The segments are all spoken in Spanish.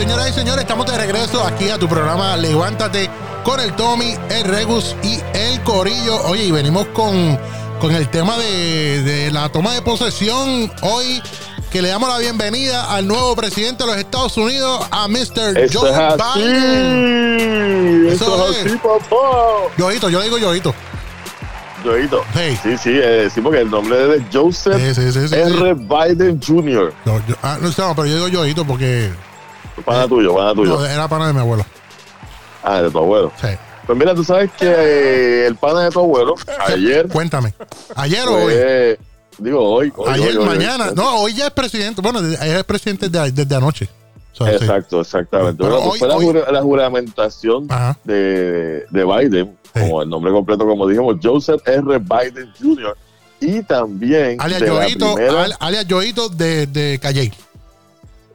señoras y señores, estamos de regreso aquí a tu programa Levántate con el Tommy, el Regus y el Corillo. Oye, y venimos con, con el tema de, de la toma de posesión hoy que le damos la bienvenida al nuevo presidente de los Estados Unidos, a Mr. Eso Joe es así. Biden. Eso, Eso es así, papá. Yoito, yo digo Yoito. Joito. Sí. Sí, sí, eh, sí, porque el nombre es Joseph Sí, sí, sí, sí, R. Biden Jr. No, yo- ah, no, no, pero yo digo Yoito porque Pana tuyo, pana tuyo. no, era pana de mi abuelo. Ah, de tu abuelo. Sí. Pues mira, tú sabes que eh, el pana de tu abuelo, ayer, Cuéntame. ¿Ayer o hoy? digo hoy, hoy, Ayer, hoy, mañana. hoy. No, hoy ya es presidente. Bueno, ayer es presidente desde, desde anoche. Sí. Exacto, exactamente. Pero Bueno, pues fue la, juramentación de, de Biden, Sí. como el nombre completo, como dijimos, Joseph R. Biden Jr. Y también Alias primera- al- alias Yoito de, de Calle.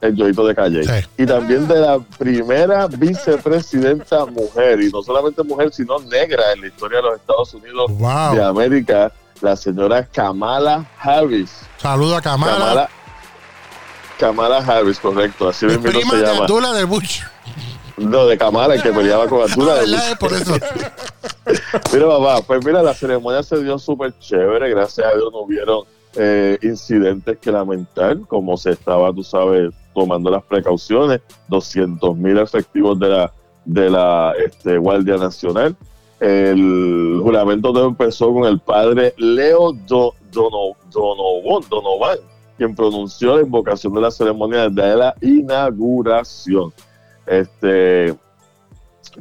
El Yoito de Calle. Sí. Y también de la primera vicepresidenta mujer, y no solamente mujer, sino negra en la historia de los Estados Unidos Wow. de América, la señora Kamala Harris. Saludo a Kamala. Kamala, Kamala Harris, correcto, así mismo prima se de llama. Abdullah del Bush. No, de Kamala, que peleaba con Abdullah. Ah, de ¿verdad? Es por eso. Mira, papá, pues mira, la ceremonia se dio súper chévere, gracias a Dios no hubieron eh, incidentes que lamentar, como se estaba, tú sabes, tomando las precauciones, 200 mil efectivos de la, de la este, Guardia Nacional. El juramento todo empezó con el padre Leo Do- Dono- Donovan, Donovan, quien pronunció la invocación de la ceremonia desde la inauguración. Este,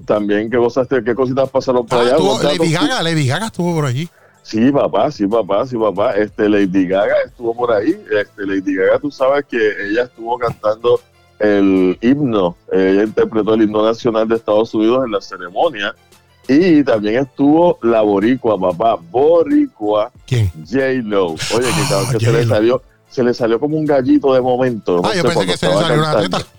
también, ¿qué cosas, qué cositas pasaron por Ah, allá? Lady Gaga, Lady Gaga estuvo por allí. Sí, papá, sí, papá, sí, papá. Este, Lady Gaga estuvo por ahí. Este, Lady Gaga, tú sabes que ella estuvo cantando el himno. Ella interpretó el himno nacional de Estados Unidos en la ceremonia. Y también estuvo la boricua, papá. Boricua ¿Quién? J-Lo. Oye, que, Ah, que se le salió se le salió como un gallito de momento. no Ah, yo sé, pensé que se le salió una cantando. teta.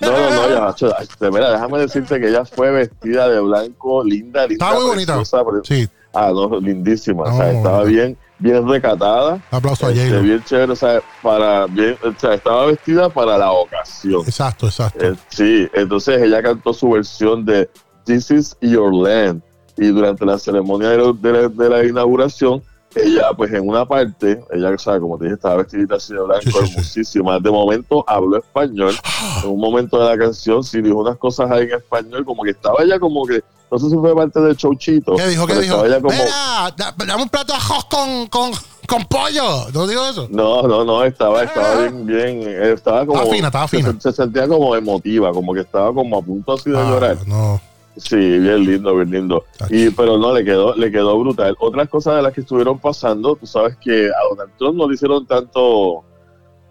No, no, no, ya, macho, este, mira, déjame decirte que ella fue vestida de blanco, linda, linda. Estaba muy bonita. preciosa, Sí, Ah, no, lindísima. o Ah, sea, muy estaba bien, bien recatada. aplauso a este, J-Lo. bien chévere, o sea, para, bien, o sea, estaba vestida para la ocasión. Exacto, exacto. Eh, sí, entonces ella cantó su versión de This is Your Land. Y durante la ceremonia de, la- de la, de la inauguración, ella, pues en una parte, ella, o sea, como te dije, estaba vestidita así de blanco, Sí, sí, sí. hermosísima. De momento habló español. En un momento de la canción, sí dijo unas cosas ahí en español, como que estaba ella como que, no sé si fue parte del showchito. ¿Qué dijo? ¿Qué dijo? como, Mira, da- dame un plato de arroz con, con, con pollo. ¿No digo eso? No, no, no, estaba, estaba bien, bien, estaba como... Estaba fina, estaba fina. Se, sentía como emotiva, como que estaba como a punto así de Ah, llorar. no. Sí, bien lindo, bien lindo. Y, pero no, le quedó, le quedó brutal. Otras cosas de las que estuvieron pasando, tú sabes que a Donald Trump no le hicieron tanto,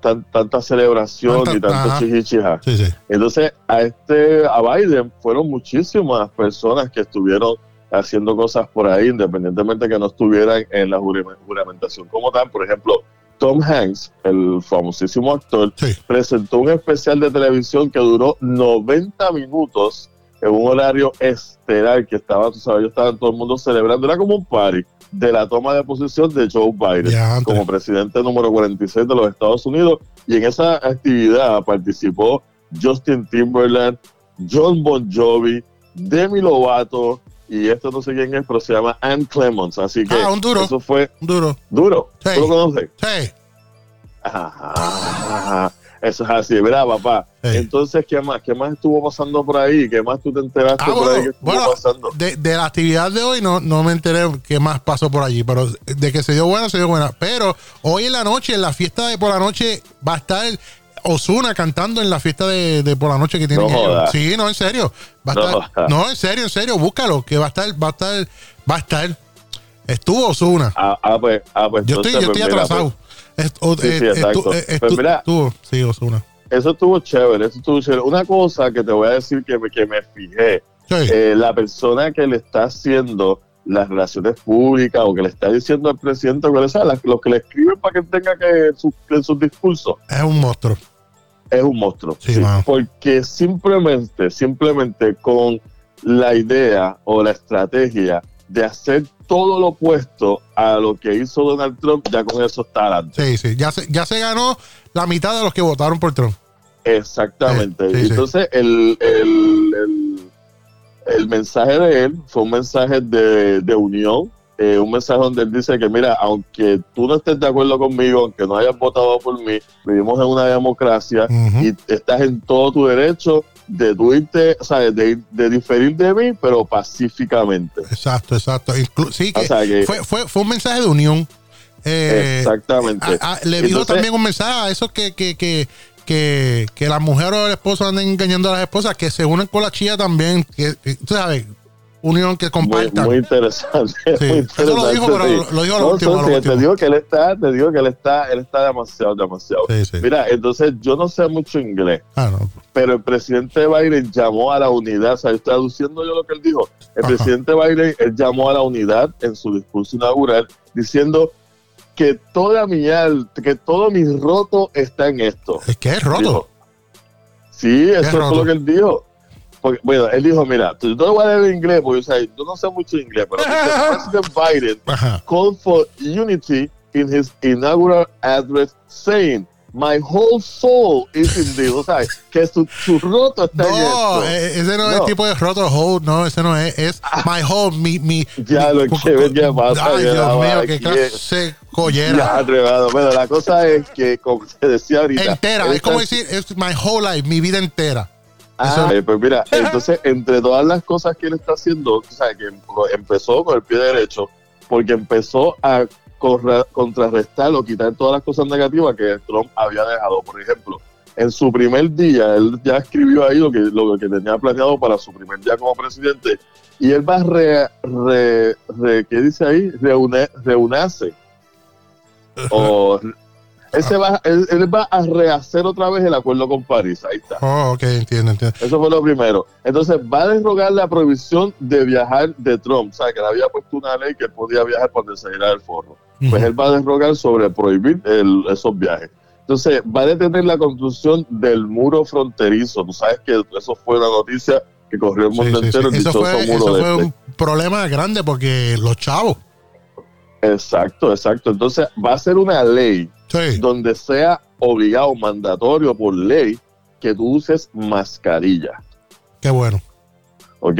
tan- tanta celebración Tanta- y tanto chichichija. Sí, sí. Entonces, a este, a Biden fueron muchísimas personas que estuvieron haciendo cosas por ahí, independientemente que no estuvieran en la jurame- juramentación como tal. Por ejemplo, Tom Hanks, el famosísimo actor, Sí. presentó un especial de televisión que duró 90 minutos en un horario estelar que estaba, tú sabes, yo estaba todo el mundo celebrando, era como un party de la toma de posición de Joe Biden Ya, como presidente número 46 de los Estados Unidos y en esa actividad participó Justin Timberland, John Bon Jovi, Demi Lovato y esto no sé quién es, pero se llama Ann Clemons, así que Ah, un duro. eso fue Duro. duro. Sí. ¿Tú lo conoces? Sí. Ajá, ajá. Eso es así, ¿verdad, papá? Entonces, ¿qué más? ¿Qué más estuvo pasando por ahí? ¿Qué más tú te enteraste Ah, por ahí que estuvo bueno pasando? de, de la actividad de hoy no, no me enteré qué más pasó por allí, pero de que se dio buena, se dio buena. Pero hoy en la noche, en la fiesta de por la noche, va a estar Osuna cantando en la fiesta de, de por la noche que tienen No. Sí, no, en serio. Va a No estar, no, en serio, en serio, búscalo, que va a estar, va a estar, va a estar. Estuvo Osuna. Ah, ah, pues, ah, pues Yo estoy, yo estoy pues, atrasado. Pues estuvo, sí, Osuna. eso estuvo chévere, eso estuvo chévere. Una cosa que te voy a decir que me, que me fijé, Sí. eh, la persona que le está haciendo las relaciones públicas o que le está diciendo al presidente, sea, la- los que le escriben para que tenga que su- sus discursos, es un monstruo. es un monstruo. Sí, porque simplemente, simplemente con la idea o la estrategia de hacer todo lo opuesto a lo que hizo Donald Trump, ya con eso está adelante. Sí, sí. Ya se, ya se ganó la mitad de los que votaron por Trump. Exactamente. Entonces, El, el, el, mensaje de él fue un mensaje de, de unión, eh, un mensaje donde él dice que, mira, aunque tú no estés de acuerdo conmigo, aunque no hayas votado por mí, vivimos en una democracia y estás en todo tu derecho de o sea, de, de, diferir de mí, pero pacíficamente. Exacto, exacto. sí, que, fue, fue, fue un mensaje de unión. Eh, exactamente. le dijo también un mensaje a esos que, que, que, que, que la mujer o el esposo anden engañando a las esposas, que se unen con la chía también, que, tú sabes, unión que compartan. Muy, interesante. Eso lo dijo, pero lo, dijo lo último, Te digo que él está, te digo que él está, él está demasiado, demasiado. Mira, entonces yo no sé mucho inglés, ah, pero el presidente Biden llamó a la unidad, o sea, estoy traduciendo yo lo que él dijo. El presidente Biden él llamó a la unidad en su discurso inaugural diciendo que toda mi que todo mi roto está en esto. ¿Es que es roto? sí, eso es, lo que él dijo. Bueno, él dijo, mira, yo no voy a leer en inglés, porque yo no sé mucho inglés, pero President Biden called for unity in his inaugural address, saying, My whole soul is in this. O sea, que su, su roto está no, en esto. Eh, ese no, es el tipo de roto whole, no, ese no es. Es my whole, mi. mi ya lo que ven ya pasa. Ay, Dios mío, qué clase collera. Ya, atrevado. Bueno, la cosa es que, como se decía ahorita. Entera, es como decir, es my whole life, mi vida entera. Ah, pues mira, entonces, entre todas las cosas que él está haciendo, o sea, que empezó con el pie derecho, porque empezó a contrarrestar o quitar todas las cosas negativas que Trump había dejado. Por ejemplo, en su primer día, él ya escribió ahí lo que, lo que tenía planeado para su primer día como presidente y él va a re, re, ¿qué dice ahí? Reune, reunarse. o ese va, él, va a rehacer otra vez el acuerdo con París. Ahí está. Oh, ok, entiendo, entiendo. Eso fue lo primero. Entonces, va a derrogar la prohibición de viajar de Trump. O sea, que le había puesto una ley que podía viajar cuando se el forro. Pues él va a derrogar sobre prohibir esos viajes. Entonces, va a detener la construcción del muro fronterizo. Tú sabes que eso fue una noticia que corrió el mundo entero. Eso fue, eso fue un problema grande porque los chavos. Exacto, exacto. Entonces, va a ser una ley donde sea obligado, mandatorio por ley, que tú uses mascarilla. Qué bueno. ¿Ok?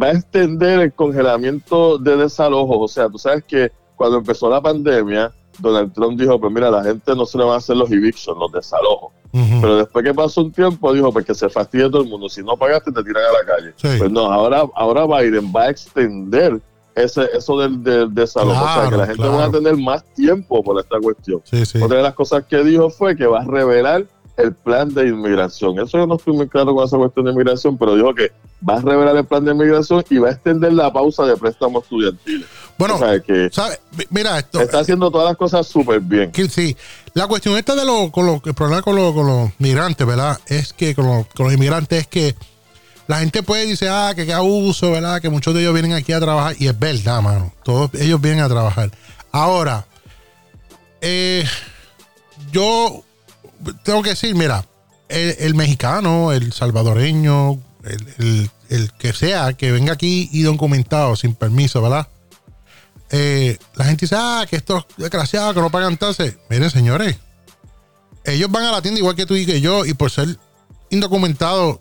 Va a extender el congelamiento de desalojos. O sea, tú sabes que cuando empezó la pandemia, Donald Trump dijo, pues mira, la gente no se le va a hacer los evictions, los desalojos. Pero después que pasó un tiempo, dijo, pues que se fastidie todo el mundo. Si no pagaste, te tiran a la calle. Pues no, ahora, ahora Biden va a extender ese, eso del, del desalojo. o sea, que la gente va a tener más tiempo por esta cuestión. Otra de las cosas que dijo fue que va a revelar el plan de inmigración. Eso yo no estoy muy claro con esa cuestión de inmigración, pero dijo que va a revelar el plan de inmigración y va a extender la pausa de préstamos estudiantiles. Bueno, que mira esto. Está haciendo todas las cosas súper bien. sí. La cuestión esta de lo, con lo, el problema con, con los migrantes, ¿verdad? Es que con, con los inmigrantes es que la gente puede decir, ah, que qué abuso, ¿verdad? Que muchos de ellos vienen aquí a trabajar. Y es verdad, mano. Todos ellos vienen a trabajar. Ahora, eh, yo tengo que decir, mira, el, mexicano, el salvadoreño, el, que sea, que venga aquí y documentado sin permiso, ¿verdad? Eh, la gente dice, ah, que estos desgraciados que no pagan tasas. Miren, señores, ellos van a la tienda igual que tú y que yo, y por ser indocumentados,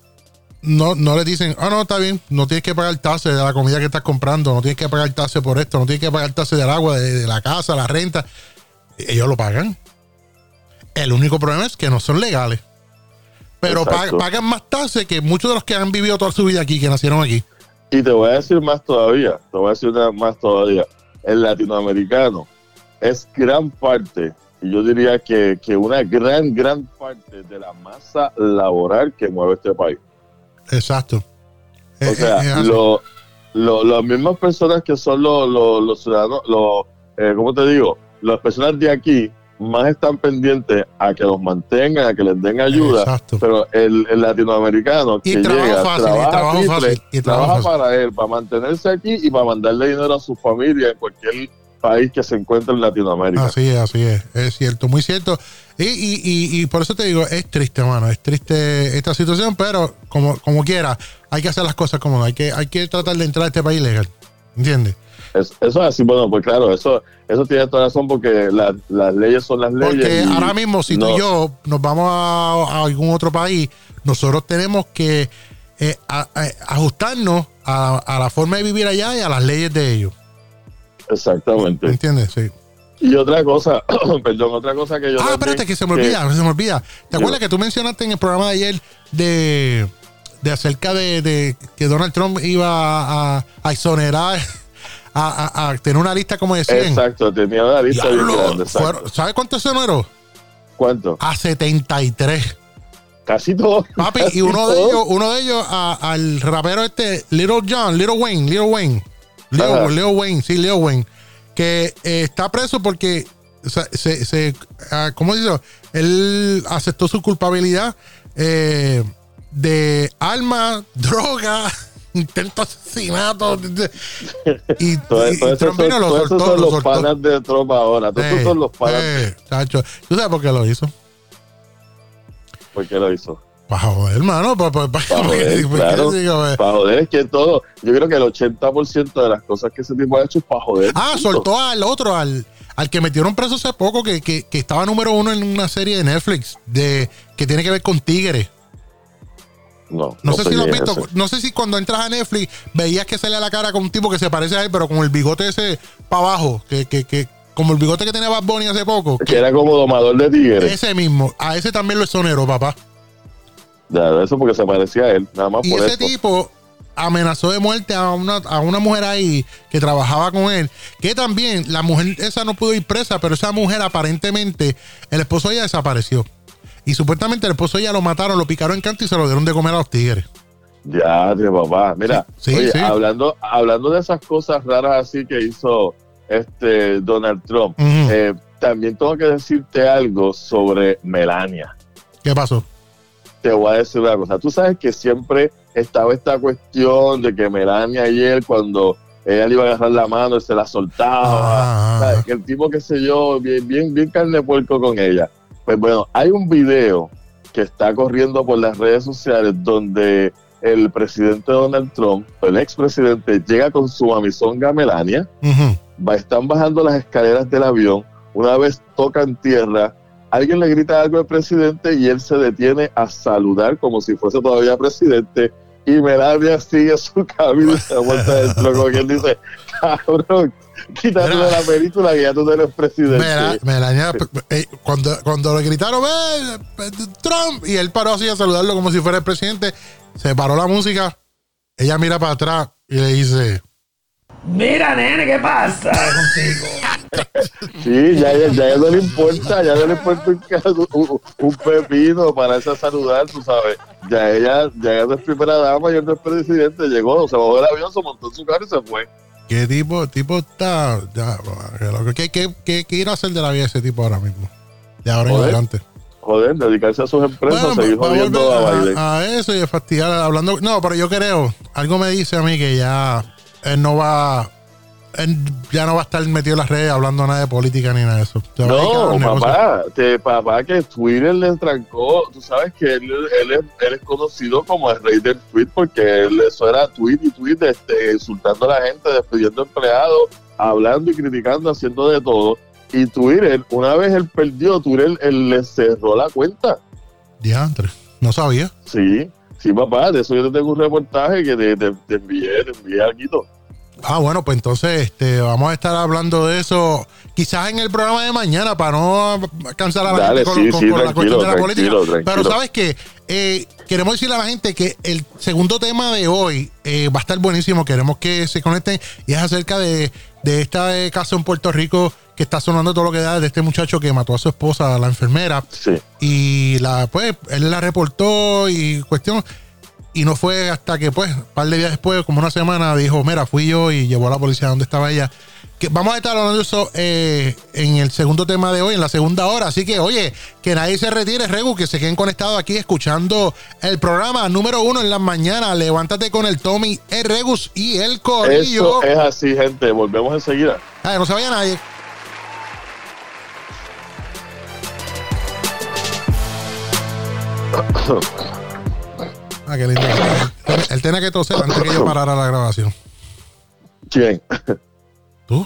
no, no les dicen, ah, no, está bien, no tienes que pagar tasa de la comida que estás comprando, no tienes que pagar tasa por esto, no tienes que pagar tasa del agua, de, la casa, la renta. Ellos lo pagan. El único problema es que no son legales. Pero pagan más tasas que muchos de los que han vivido toda su vida aquí, que nacieron aquí. Y te voy a decir más todavía, te voy a decir más todavía. El latinoamericano es gran parte, y yo diría que, que una gran, gran parte de la masa laboral que mueve este país. Exacto. O sea, lo, las mismas personas que son los, los, ciudadanos, los, eh, ¿cómo te digo? Las personas de aquí más están pendientes a que los mantengan, a que les den ayuda. Exacto. Pero el, latinoamericano que llega, trabaja, y trabaja para él, para mantenerse aquí y para mandarle dinero a su familia en cualquier país que se encuentre en Latinoamérica. Así es, así es, es cierto, muy cierto. Y, y, y, por eso te digo, es triste, mano, es triste esta situación, pero como, como quiera, hay que hacer las cosas como hay que, hay que tratar de entrar a este país legal. ¿Entiendes? Eso, eso es así, bueno, pues claro, eso, eso tiene toda razón porque la- las leyes son las leyes. Porque ahora mismo, si tú y yo nos vamos a, a algún otro país, nosotros tenemos que eh, a- a- ajustarnos a, a la forma de vivir allá y a las leyes de ellos. Exactamente. ¿Entiendes? Sí. Y otra cosa, perdón, otra cosa que yo. Ah, también- espérate, que se me olvida, se me olvida. ¿Te Yo- acuerdas que tú mencionaste en el programa de ayer de, de acerca de, de que Donald Trump iba a, a exonerar, a, a- a tener una lista como de 100? Exacto, tenía una lista bien Diablo, grande. exacto. ¿Sabes cuánto exoneró? ¿Cuánto? A 73. Casi todo. Papi, casi y uno de ellos, uno de ellos al rapero este, Little John, Little Wayne, Little Wayne. Leo. Leo Wayne, sí, Leo Wayne. Que eh, está preso porque se, se, se- ah, ¿cómo dice? Él aceptó su culpabilidad eh, de armas, droga, intento asesinato. y, Todo, y todo eso Trump vino y lo todo eso soltó, son los soltó. panas de tropa ahora. Todos Eh, son los panas. eh, chacho. ¿Tú sabes por qué lo hizo? ¿Por qué lo hizo? Para joder, hermano. Para, para, para, Pa' joder, claro. digo, Para joder, es que todo. Yo creo que el 80% de las cosas que ese tipo ha hecho es para joder. Ah, punto. soltó al otro, al, al que metieron preso hace poco, que, que, que estaba número uno en una serie de Netflix de que tiene que ver con tigres. No, No, sé si lo has visto. ese. No sé si cuando entras a Netflix veías que salía la cara con un tipo que se parece a él, pero con el bigote ese para abajo, que, que, que como el bigote que tenía Bad Bunny hace poco. Que era como domador de tigres. Ese mismo, a ese también lo exoneró, papá. Ya, eso porque se parecía a él, nada más Y por ese tipo amenazó de muerte a una, a una mujer ahí que trabajaba con él. Que también la mujer esa no pudo ir presa, pero esa mujer aparentemente, el esposo ella desapareció. Y supuestamente el esposo ella lo mataron, lo picaron en canto y se lo dieron de comer a los tigres. Ya, de papá. Mira, Sí, sí, oye, sí. Hablando, hablando de esas cosas raras así que hizo este Donald Trump, eh, también tengo que decirte algo sobre Melania. ¿Qué pasó? Te voy a decir una cosa. Tú sabes que siempre estaba esta cuestión de que Melania él, cuando ella le iba a agarrar la mano, se la soltaba. Ah, ¿sabes? Que el tipo, qué sé yo, bien, bien, bien carne puerco con ella. Pues bueno, hay un video que está corriendo por las redes sociales donde el presidente Donald Trump, el expresidente, llega con su amazonga Melania, va, están bajando las escaleras del avión, una vez tocan tierra, alguien le grita algo al presidente y él se detiene a saludar como si fuese todavía presidente y Melania sigue su camino y se vuelta adentro como quien dice, cabrón, quítate de la película que ya tú eres presidente. Mela- Melania, eh, cuando, cuando le gritaron "Eh, eh, Trump y él paró así a saludarlo como si fuera el presidente, se paró la música, ella mira para atrás y le dice, Mira, nene, ¿qué pasa contigo? Sí, ya, ya, ya no le importa, ya no le importa un, ca- un, un pepino para esa saludar, tú sabes. Ya ella, ya ella no es primera dama y él no es presidente, llegó, se bajó del avión, se montó en su carro y se fue. ¿qué tipo, tipo está? Ya, ¿qué, qué, qué, qué ir a hacer de la vida ese tipo ahora mismo? De ahora en adelante. Joder, dedicarse a sus empresas, Bueno, seguir jodiendo a a, a eso y a fastidiar hablando. No, pero yo creo, algo me dice a mí que ya él no va, él ya no va a estar metido en las redes hablando nada de política ni nada de eso. No, papá, te, papá, que Twitter le trancó. Tú sabes que él, él, es, él es conocido como el rey del tweet porque él, eso era tweet y tweet, este, insultando a la gente, despidiendo empleados, hablando y criticando, haciendo de todo. Y Twitter, una vez él perdió, Twitter él le cerró la cuenta. Diantre, no sabía. Sí, sí, papá, de eso yo te tengo un reportaje que te, te, te envié, te envié algo. Ah, bueno, pues entonces este, vamos a estar hablando de eso quizás en el programa de mañana para no cansar a la Dale, gente con, sí, con- sí, con la cuestión de la política. tranquilo. Pero sabes que queremos decirle a la gente que el segundo tema de hoy eh, va a estar buenísimo. Queremos que se conecten y es acerca de, de este caso en Puerto Rico que está sonando todo lo que da de este muchacho que mató a su esposa, la enfermera, Sí, y la pues él la reportó y cuestión y no fue hasta que pues un par de días después como una semana dijo mira fui yo y llevó a la policía donde estaba ella que vamos a estar hablando de eso eh, en el segundo tema de hoy en la segunda hora. Así que oye que nadie se retire Regu que se queden conectados aquí escuchando el programa número uno en las mañanas levántate con el Tommy el Regus y el Corillo. Eso es así, gente. Volvemos enseguida. Ay, no se vaya nadie Ah, qué lindo. Él, tenía que toser antes que yo parara la grabación. ¿Quién? ¿Tú?